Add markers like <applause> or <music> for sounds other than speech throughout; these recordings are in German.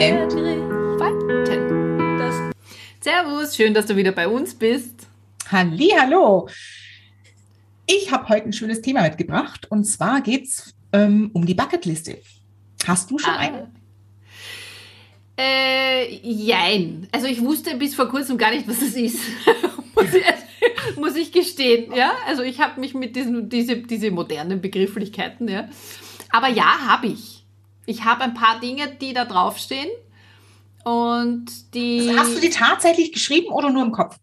entfalten. Servus, schön, dass du wieder bei uns bist. Halli, hallo. Ich habe heute ein schönes Thema mitgebracht und zwar geht es ähm, um die Bucketliste. Hast du schon Ah. eine? Äh, jein. Also ich wusste bis vor kurzem gar nicht, was es ist. <laughs> muss, ich, muss ich gestehen. Ja, also ich habe mich mit diesen diese, diese modernen Begrifflichkeiten, ja. Aber ja, habe ich. Ich habe ein paar Dinge, die da draufstehen. Und die. Also hast du die tatsächlich geschrieben oder nur im Kopf?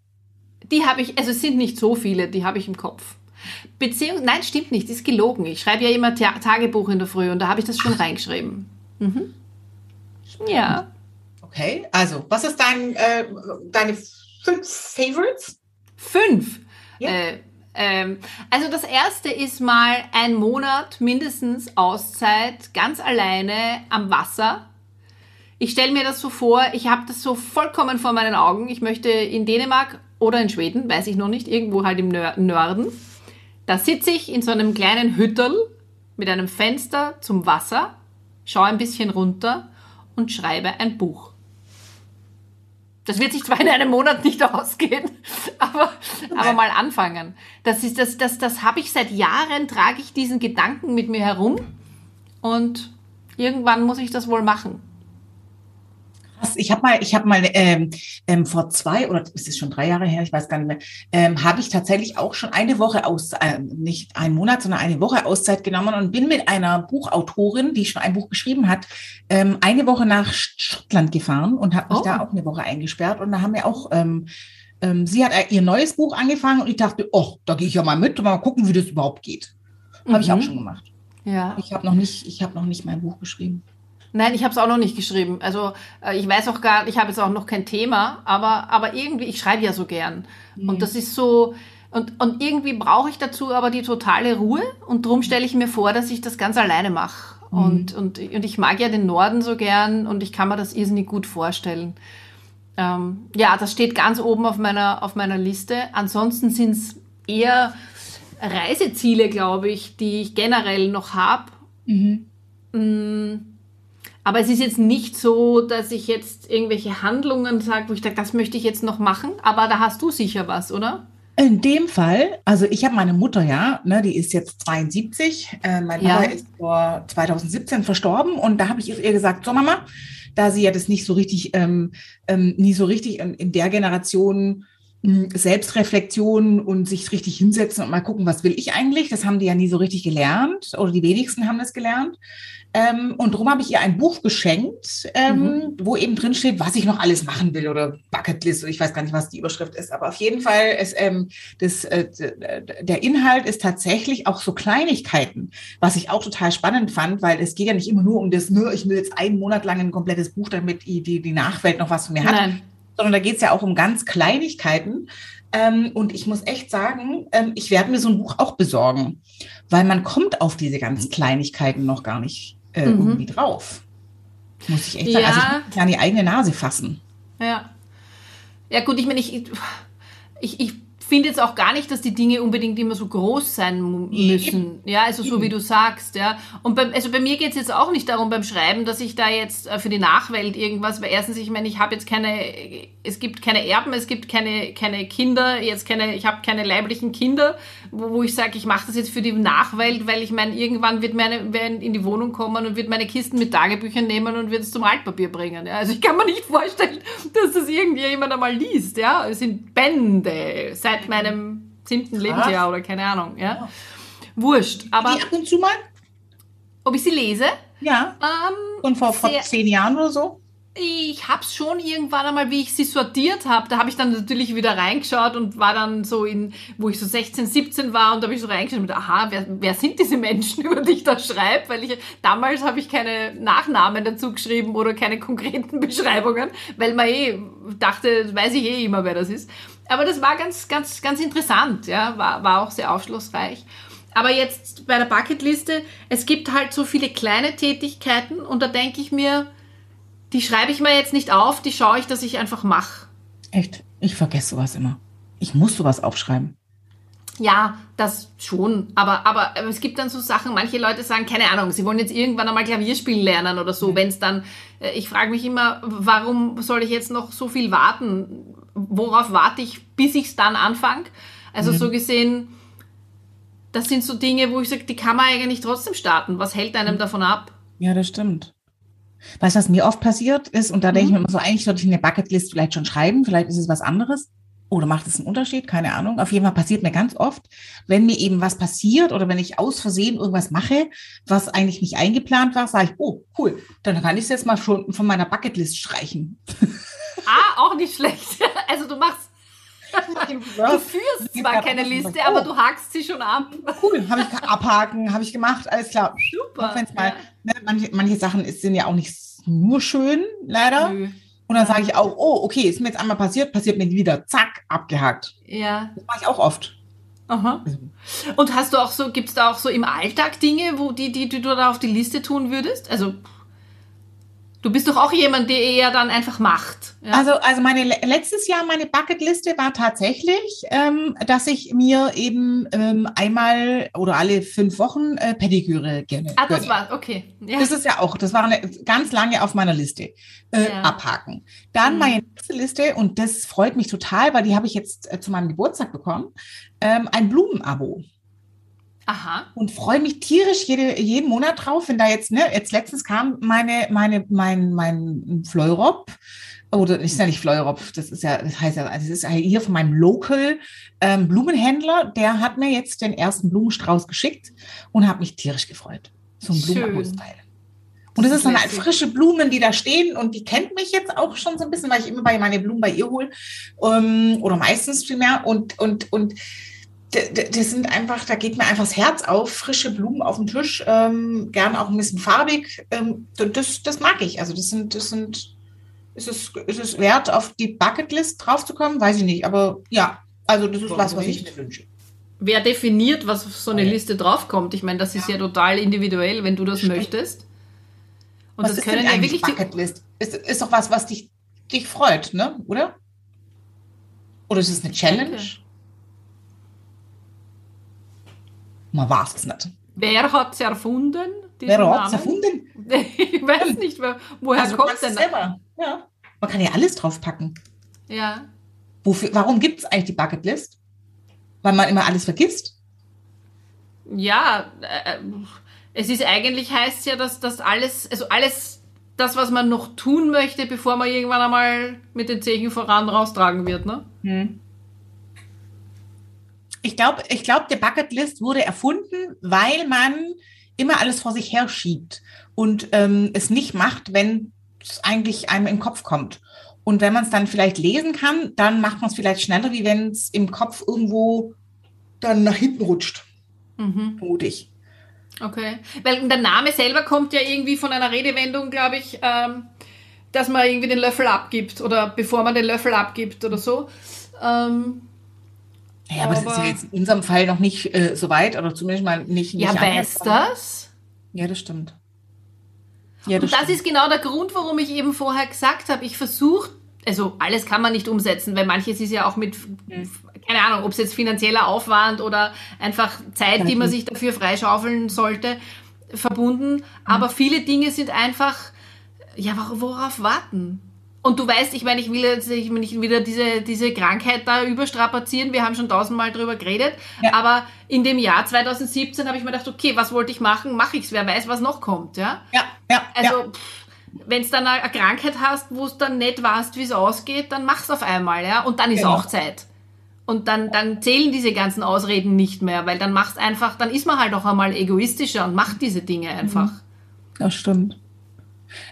Die habe ich, also es sind nicht so viele, die habe ich im Kopf. Beziehungs nein, stimmt nicht, ist gelogen. Ich schreibe ja immer Ta Tagebuch in der Früh und da habe ich das schon reingeschrieben. Mhm. Ja. Okay, also was ist dein, äh, deine fünf Favorites? Fünf. Ja. Äh, ähm, also das erste ist mal ein Monat mindestens Auszeit, ganz alleine am Wasser. Ich stelle mir das so vor, ich habe das so vollkommen vor meinen Augen. Ich möchte in Dänemark oder in Schweden, weiß ich noch nicht, irgendwo halt im Norden. Da sitze ich in so einem kleinen Hütterl mit einem Fenster zum Wasser, schaue ein bisschen runter und schreibe ein Buch. Das wird sich zwar in einem Monat nicht ausgehen, <laughs> aber, aber mal anfangen. Das ist das, das, das habe ich seit Jahren, trage ich diesen Gedanken mit mir herum und irgendwann muss ich das wohl machen. Ich habe mal, ich habe mal ähm, ähm, vor zwei oder ist es schon drei Jahre her, ich weiß gar nicht mehr, ähm, habe ich tatsächlich auch schon eine Woche aus, äh, nicht einen Monat, sondern eine Woche Auszeit genommen und bin mit einer Buchautorin, die schon ein Buch geschrieben hat, ähm, eine Woche nach Schottland gefahren und habe mich Oh. da auch eine Woche eingesperrt und da haben wir auch ähm, ähm, Sie hat ihr neues Buch angefangen und ich dachte, oh, da gehe ich ja mal mit, mal gucken, wie das überhaupt geht. Habe ich Mhm. auch schon gemacht. Ja. Ich habe noch nicht, ich habe noch nicht mein Buch geschrieben. Nein, ich habe es auch noch nicht geschrieben. Also äh, ich weiß auch gar, ich habe jetzt auch noch kein Thema, aber, aber irgendwie, ich schreibe ja so gern. Und das ist so, und, und irgendwie brauche ich dazu aber die totale Ruhe und darum stelle ich mir vor, dass ich das ganz alleine mache. Und, und, und ich mag ja den Norden so gern und ich kann mir das irrsinnig gut vorstellen. Ähm, ja, das steht ganz oben auf meiner, auf meiner Liste. Ansonsten sind es eher Reiseziele, glaube ich, die ich generell noch habe. Aber es ist jetzt nicht so, dass ich jetzt irgendwelche Handlungen sage, wo ich sage, das möchte ich jetzt noch machen. Aber da hast du sicher was, oder? In dem Fall, also ich habe meine Mutter ja, ne, die ist jetzt 72, äh, mein Ja. Papa ist vor 2017 verstorben und da habe ich ihr gesagt, so Mama, da sie ja das nicht so richtig, ähm, ähm, nie so richtig in, in der Generation Selbstreflexion und sich richtig hinsetzen und mal gucken, was will ich eigentlich, das haben die ja nie so richtig gelernt oder die wenigsten haben das gelernt. Ähm, und darum habe ich ihr ein Buch geschenkt, ähm, wo eben drin steht, was ich noch alles machen will oder Bucketlist. Ich weiß gar nicht, was die Überschrift ist, aber auf jeden Fall ist ähm, das, äh, der Inhalt ist tatsächlich auch so Kleinigkeiten, was ich auch total spannend fand, weil es geht ja nicht immer nur um das, nur ich will jetzt einen Monat lang ein komplettes Buch, damit die, die, die Nachwelt noch was von mir hat, Nein. Sondern da geht es ja auch um ganz Kleinigkeiten. Ähm, und ich muss echt sagen, ähm, ich werde mir so ein Buch auch besorgen, weil man kommt auf diese ganzen Kleinigkeiten noch gar nicht äh, Mhm. irgendwie drauf. Muss ich echt sagen. Also ich Ja. muss mich an die eigene Nase fassen. Ja. Ja, gut, ich meine, ich, ich, ich finde jetzt auch gar nicht, dass die Dinge unbedingt immer so groß sein müssen. Ja, also so wie du sagst, ja. Und beim, also bei mir geht es jetzt auch nicht darum beim Schreiben, dass ich da jetzt äh, für die Nachwelt irgendwas, weil erstens, ich meine, ich habe jetzt keine, es gibt keine Erben, es gibt keine, keine Kinder, jetzt keine, ich habe keine leiblichen Kinder, wo, wo ich sage, ich mache das jetzt für die Nachwelt, weil ich meine, irgendwann wird meine, werden in die Wohnung kommen und wird meine Kisten mit Tagebüchern nehmen und wird es zum Altpapier bringen. Ja. Also ich kann mir nicht vorstellen, dass das irgendjemand einmal liest. Ja, es sind Bände seit meinem siebten Lebensjahr oder keine Ahnung. Ja, wurscht. Aber die ab und zu mal? ob ich sie lese? Ja. Ähm, Und vor, vor zehn Jahren oder so? Ich hab's schon irgendwann einmal, wie ich sie sortiert habe, da habe ich dann natürlich wieder reingeschaut und war dann so in, wo ich so 16, 17 war und da habe ich so reingeschaut und aha, wer, wer sind diese Menschen, <laughs> über die ich da schreibe? Weil ich damals habe ich keine Nachnamen dazu geschrieben oder keine konkreten <laughs> Beschreibungen, weil man eh dachte, weiß ich eh immer, wer das ist. Aber das war ganz, ganz, ganz interessant, ja, war, war auch sehr aufschlussreich. Aber jetzt bei der Bucketliste, es gibt halt so viele kleine Tätigkeiten und da denke ich mir, die schreibe ich mir jetzt nicht auf, die schaue ich, dass ich einfach mache. Echt? Ich vergesse sowas immer. Ich muss sowas aufschreiben. Ja, das schon. Aber, aber es gibt dann so Sachen, manche Leute sagen, keine Ahnung, sie wollen jetzt irgendwann einmal Klavier spielen lernen oder so. Wenn es dann, äh, ich frage mich immer, warum soll ich jetzt noch so viel warten? Worauf warte ich, bis ich es dann anfange? Also mhm. so gesehen, das sind so Dinge, wo ich sage, die kann man eigentlich trotzdem starten. Was hält einem mhm. davon ab? Ja, das stimmt. Weißt du, was mir oft passiert ist, und da denke ich mhm. mir immer so, eigentlich sollte ich eine Bucketlist vielleicht schon schreiben, vielleicht ist es was anderes. Oder macht es einen Unterschied? Keine Ahnung. Auf jeden Fall passiert mir ganz oft, wenn mir eben was passiert oder wenn ich aus Versehen irgendwas mache, was eigentlich nicht eingeplant war, sage ich, oh, cool, dann kann ich es jetzt mal schon von meiner Bucketlist streichen. Ah, auch nicht schlecht. <laughs> Also du machst <laughs> Du führst zwar keine Liste, aber du hakst sie schon ab. Cool, habe ich abhaken, habe ich gemacht, alles klar. Super. Auch mal, ja. ne, manche, manche Sachen sind ja auch nicht nur schön, leider. Nö. Und dann sage ich auch, oh, okay, ist mir jetzt einmal passiert, passiert mir wieder, zack, abgehakt. Ja. Das mache ich auch oft. Aha. Also. Und hast du auch so, gibt es da auch so im Alltag Dinge, wo die, die, die du da auf die Liste tun würdest? Also Du bist doch auch jemand, der eher dann einfach macht. Ja? Also, also meine letztes Jahr meine Bucketliste war tatsächlich, ähm, dass ich mir eben ähm, einmal oder alle fünf Wochen äh, Pediküre gerne. Ah, das war okay. Ja. Das ist ja auch, das war eine, ganz lange auf meiner Liste. Äh, ja. Abhaken. Dann mhm. meine nächste Liste und das freut mich total, weil die habe ich jetzt äh, zu meinem Geburtstag bekommen. Ähm, ein Blumenabo. Aha. Und freue mich tierisch jede, jeden Monat drauf, wenn da jetzt, ne, jetzt letztens kam meine, meine, mein, mein Fleurop, oder ist ja nicht Fleurop, das ist ja, das heißt ja, also das ist hier von meinem Local ähm, Blumenhändler, der hat mir jetzt den ersten Blumenstrauß geschickt und hat mich tierisch gefreut. So ein Blumenhaus-Teil. Und das, das ist dann halt frische Blumen, die da stehen und die kennt mich jetzt auch schon so ein bisschen, weil ich immer bei meine Blumen bei ihr hole ähm, oder meistens vielmehr und und und das sind einfach, da geht mir einfach das Herz auf, frische Blumen auf dem Tisch, ähm, gern auch ein bisschen farbig. Ähm, das, das mag ich. Also das sind, das sind, ist es, ist es wert, auf die Bucketlist draufzukommen? Weiß ich nicht. Aber ja, also das ist Warum was, was ich mir wünsche. Wer definiert, was auf so eine Liste draufkommt? Ich meine, das ist ja, ja total individuell, wenn du das Stimmt. möchtest. Und was das ist können denn ja wirklich Bucketlist. Ist, ist doch was, was dich, dich freut, ne? Oder? Oder ist es eine Challenge? Okay. Man weiß es nicht. Wer hat es erfunden? Wer hat es erfunden? <laughs> ich weiß nicht, woher also kommt denn selber. Ja. Man kann ja alles draufpacken. Ja. Wofür, warum gibt es eigentlich die Bucketlist? Weil man immer alles vergisst? Ja, äh, es ist eigentlich heißt ja, dass das alles, also alles, das, was man noch tun möchte, bevor man irgendwann einmal mit den Zehen voran raustragen wird, ne? Hm ich glaube, ich glaube, der Bucketlist wurde erfunden, weil man immer alles vor sich her schiebt und ähm, es nicht macht, wenn es eigentlich einem im Kopf kommt. Und wenn man es dann vielleicht lesen kann, dann macht man es vielleicht schneller, wie wenn es im Kopf irgendwo dann nach hinten rutscht. Mhm. Mutig. Okay. Weil der Name selber kommt ja irgendwie von einer Redewendung, glaube ich, ähm, dass man irgendwie den Löffel abgibt oder bevor man den Löffel abgibt oder so. Ähm, ja, aber, aber das ist ja jetzt in unserem Fall noch nicht äh, so weit oder zumindest mal nicht. nicht ja, weiß das? Ja, das stimmt. Ja, das Und das stimmt. ist genau der Grund, warum ich eben vorher gesagt habe, ich versuche, also alles kann man nicht umsetzen, weil manches ist ja auch mit, hm. keine Ahnung, ob es jetzt finanzieller Aufwand oder einfach Zeit, die man sich dafür freischaufeln sollte, verbunden. Hm. Aber viele Dinge sind einfach, ja, worauf warten? Und du weißt, ich meine, ich will jetzt ich will nicht wieder diese, diese Krankheit da überstrapazieren. Wir haben schon tausendmal drüber geredet. Ja. Aber in dem Jahr 2017 habe ich mir gedacht, okay, was wollte ich machen? Mache ich es. Wer weiß, was noch kommt. Ja, ja, ja. Also, ja. wenn es dann eine Krankheit hast, wo es dann nicht weißt, wie es ausgeht, dann mach's auf einmal. ja. Und dann ist genau. auch Zeit. Und dann, dann zählen diese ganzen Ausreden nicht mehr, weil dann machst einfach, dann ist man halt auch einmal egoistischer und macht diese Dinge einfach. Das stimmt.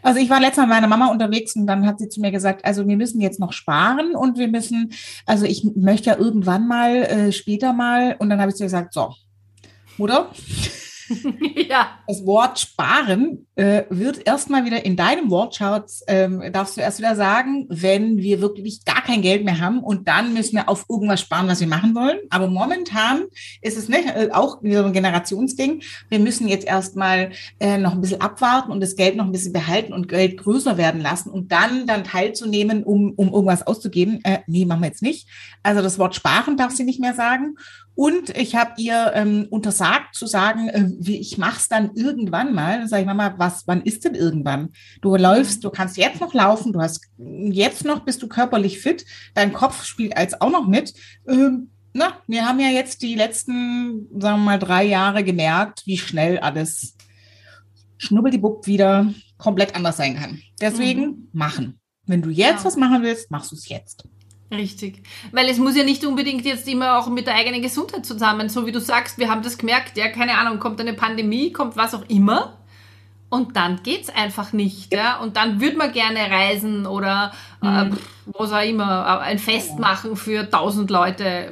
Also ich war letztes Mal mit meiner Mama unterwegs und dann hat sie zu mir gesagt, also wir müssen jetzt noch sparen und wir müssen, also ich möchte ja irgendwann mal, äh, später mal, und dann habe ich zu ihr gesagt, so, Mutter, <laughs> ja. Das Wort sparen äh, wird erstmal wieder in deinem Wortschatz, ähm, darfst du erst wieder sagen, wenn wir wirklich gar kein Geld mehr haben und dann müssen wir auf irgendwas sparen, was wir machen wollen. Aber momentan ist es nicht, äh, auch wieder ein Generationsding. Wir müssen jetzt erstmal äh, noch ein bisschen abwarten und das Geld noch ein bisschen behalten und Geld größer werden lassen und dann dann teilzunehmen, um, um irgendwas auszugeben. Äh, nee, machen wir jetzt nicht. Also das Wort sparen darf sie nicht mehr sagen. Und ich habe ihr ähm, untersagt zu sagen, äh, ich mach's dann irgendwann mal. Dann sage ich, Mama, was, wann ist denn irgendwann? Du läufst, du kannst jetzt noch laufen, du hast jetzt noch, bist du körperlich fit, dein Kopf spielt als auch noch mit. Ähm, na, wir haben ja jetzt die letzten, sagen wir mal, drei Jahre gemerkt, wie schnell alles schnubbeldibupp wieder komplett anders sein kann. Deswegen mhm. machen. Wenn du jetzt ja. was machen willst, machst du es jetzt. Richtig. Weil es muss ja nicht unbedingt jetzt immer auch mit der eigenen Gesundheit zusammen, so wie du sagst, wir haben das gemerkt, ja, keine Ahnung, kommt eine Pandemie, kommt was auch immer. Und dann geht's einfach nicht, ja. Und dann würde man gerne reisen oder äh, mhm. was auch immer, äh, ein Fest machen für tausend Leute,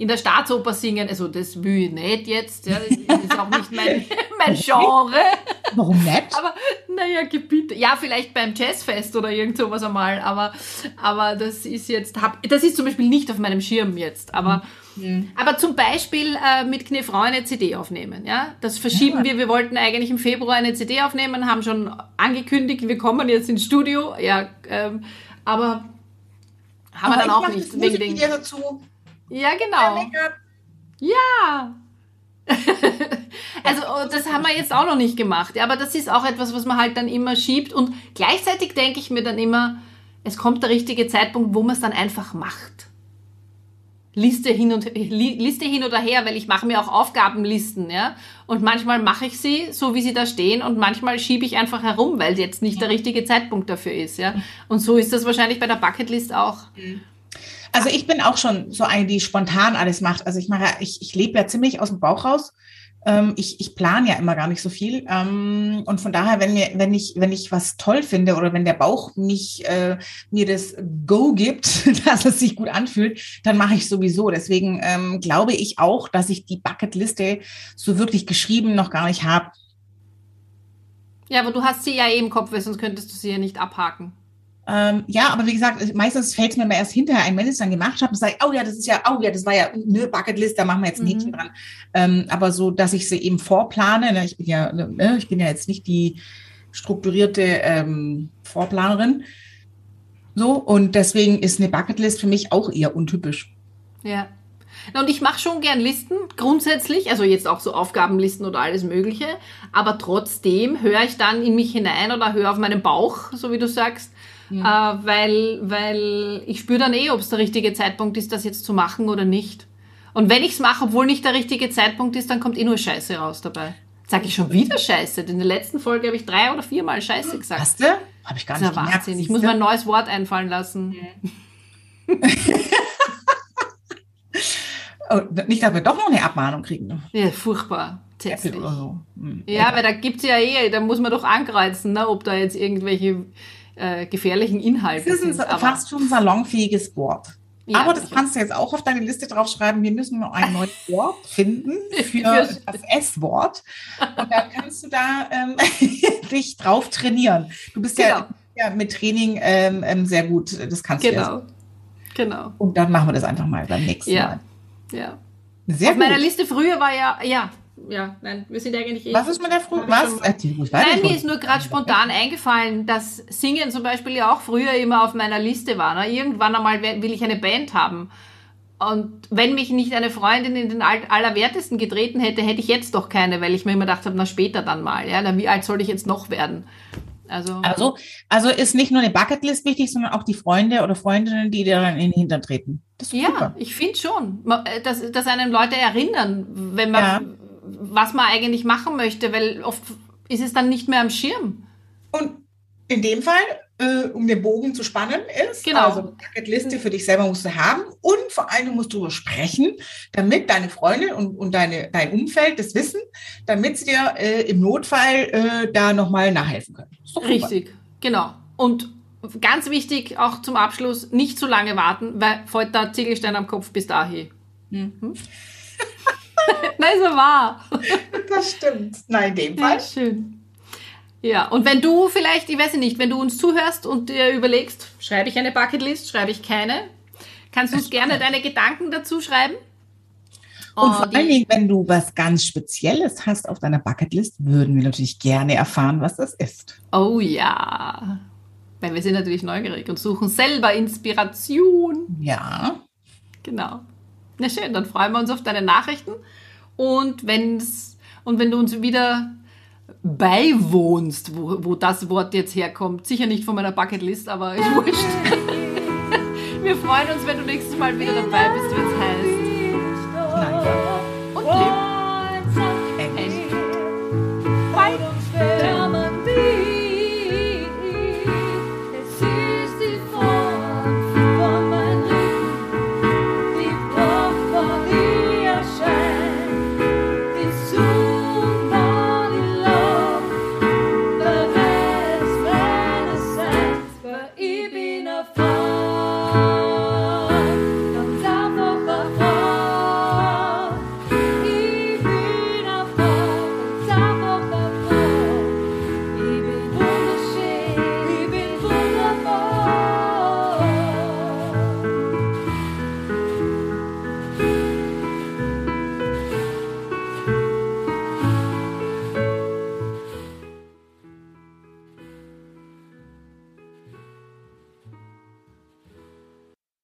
in der Staatsoper singen. Also das will ich nicht jetzt, ja. Das ist auch nicht mein, <laughs> mein Genre. Warum nicht? Aber naja, gebiete. Ja, vielleicht beim Jazzfest oder irgend sowas einmal, aber, aber das ist jetzt, hab, das ist zum Beispiel nicht auf meinem Schirm jetzt. Aber, mhm. aber zum Beispiel äh, mit Knefrau eine CD aufnehmen. Ja? Das verschieben ja. wir. Wir wollten eigentlich im Februar eine CD aufnehmen, haben schon angekündigt, wir kommen jetzt ins Studio. Ja, ähm, aber haben aber wir dann auch nicht. Wegen den, dazu. Ja, genau. Ja. <laughs> also oh, das haben wir jetzt auch noch nicht gemacht. Aber das ist auch etwas, was man halt dann immer schiebt. Und gleichzeitig denke ich mir dann immer, es kommt der richtige Zeitpunkt, wo man es dann einfach macht. Liste hin und Liste hin oder her, weil ich mache mir auch Aufgabenlisten, ja. Und manchmal mache ich sie so, wie sie da stehen, und manchmal schiebe ich einfach herum, weil jetzt nicht der richtige Zeitpunkt dafür ist, ja. Und so ist das wahrscheinlich bei der Bucketlist auch. Mhm. Also ich bin auch schon so eine, die spontan alles macht. Also ich mache, ich, ich lebe ja ziemlich aus dem Bauch raus. Ähm, ich ich plane ja immer gar nicht so viel. Ähm, und von daher, wenn mir, wenn ich, wenn ich was toll finde oder wenn der Bauch mich, äh, mir das Go gibt, <laughs> dass es sich gut anfühlt, dann mache ich sowieso. Deswegen ähm, glaube ich auch, dass ich die Bucketliste so wirklich geschrieben noch gar nicht habe. Ja, aber du hast sie ja eh im Kopf, sonst könntest du sie ja nicht abhaken. Ähm, ja, aber wie gesagt, meistens fällt es mir mal erst hinterher ein, wenn ich es dann gemacht habe und sage, oh ja, das ist ja, oh ja, das war ja eine Bucketlist, da machen wir jetzt ein Häkchen mhm. dran. Ähm, aber so, dass ich sie eben vorplane, ne, ich bin ja, ne, ich bin ja jetzt nicht die strukturierte ähm, Vorplanerin. So, und deswegen ist eine Bucketlist für mich auch eher untypisch. Ja. Und ich mache schon gern Listen, grundsätzlich, also jetzt auch so Aufgabenlisten oder alles Mögliche, aber trotzdem höre ich dann in mich hinein oder höre auf meinen Bauch, so wie du sagst, ja. äh, weil, weil ich spüre dann eh, ob es der richtige Zeitpunkt ist, das jetzt zu machen oder nicht. Und wenn ich es mache, obwohl nicht der richtige Zeitpunkt ist, dann kommt eh nur Scheiße raus dabei. Sag ich schon wieder Scheiße. In der letzten Folge habe ich drei oder viermal Scheiße gesagt. Hast du? Habe ich gar nicht das ist ja Wahnsinn. Ich muss mir ein neues Wort einfallen lassen. <laughs> oh, nicht, dass wir doch noch eine Abmahnung kriegen. Ja, furchtbar. So. Hm, ja, egal. weil da gibt es ja eh, da muss man doch ankreuzen, ne, ob da jetzt irgendwelche äh, gefährlichen Inhalte sind. Das ist ein, fast schon salonfähiges Wort. Ja, aber das kannst du jetzt auch auf deine Liste draufschreiben. Wir müssen noch ein <laughs> neues Wort finden für das S-Wort. Und dann kannst du da ähm, <laughs> dich drauf trainieren. Du bist genau. ja, ja, mit Training ähm, ähm, sehr gut. Das kannst genau. du ja. Genau. Und dann machen wir das einfach mal beim nächsten ja. Mal. Ja. Sehr auf gut. meiner Liste früher war ja, ja, ja, nein, wir sind eigentlich eh. Was ist mit der Früh? Was? Nein, mir ist nur gerade spontan eingefallen, dass Singen zum Beispiel ja auch früher immer auf meiner Liste war. Ne? Irgendwann einmal will ich eine Band haben. Und wenn mich nicht eine Freundin in den Allerwertesten getreten hätte, hätte ich jetzt doch keine, weil ich mir immer gedacht habe, na später dann mal. Ja, na, wie alt soll ich jetzt noch werden? Also, also, also ist nicht nur eine Bucketlist wichtig, sondern auch die Freunde oder Freundinnen, die dir dann in den Hintern treten. ja, super. ich finde schon, äh, dass, dass einem Leute erinnern, wenn man, ja was man eigentlich machen möchte, weil oft ist es dann nicht mehr am Schirm. Und in dem Fall, äh, um den Bogen zu spannen, ist, Genau. also eine Bucketliste für dich selber musst du haben und vor allem musst du darüber sprechen, damit deine Freundin und, und deine, dein Umfeld das wissen, damit sie dir äh, im Notfall äh, da nochmal nachhelfen können. Richtig, genau. Und ganz wichtig, auch zum Abschluss, nicht zu lange warten, weil fällt der Ziegelstein am Kopf bis dahin. Mhm. <laughs> Nein, so wahr. Das stimmt. Nein, in dem Ja, Fall. schön. Ja, und wenn du vielleicht, ich weiß nicht, wenn du uns zuhörst und dir überlegst, schreibe ich eine Bucketlist, schreibe ich keine, kannst du uns gerne deine Gedanken dazu schreiben. Und Oh, vor allen Dingen, wenn du was ganz Spezielles hast auf deiner Bucketlist, würden wir natürlich gerne erfahren, was das ist. Oh ja. Weil wir sind natürlich neugierig und suchen selber Inspiration. Ja. Genau. Na schön, dann freuen wir uns auf deine Nachrichten. Und, wenn's, und wenn du uns wieder beiwohnst, wo, wo das Wort jetzt herkommt, sicher nicht von meiner Bucketlist, aber ist wurscht. <laughs> wir freuen uns, wenn du nächstes Mal wieder dabei bist, wenn es heißt. Nein.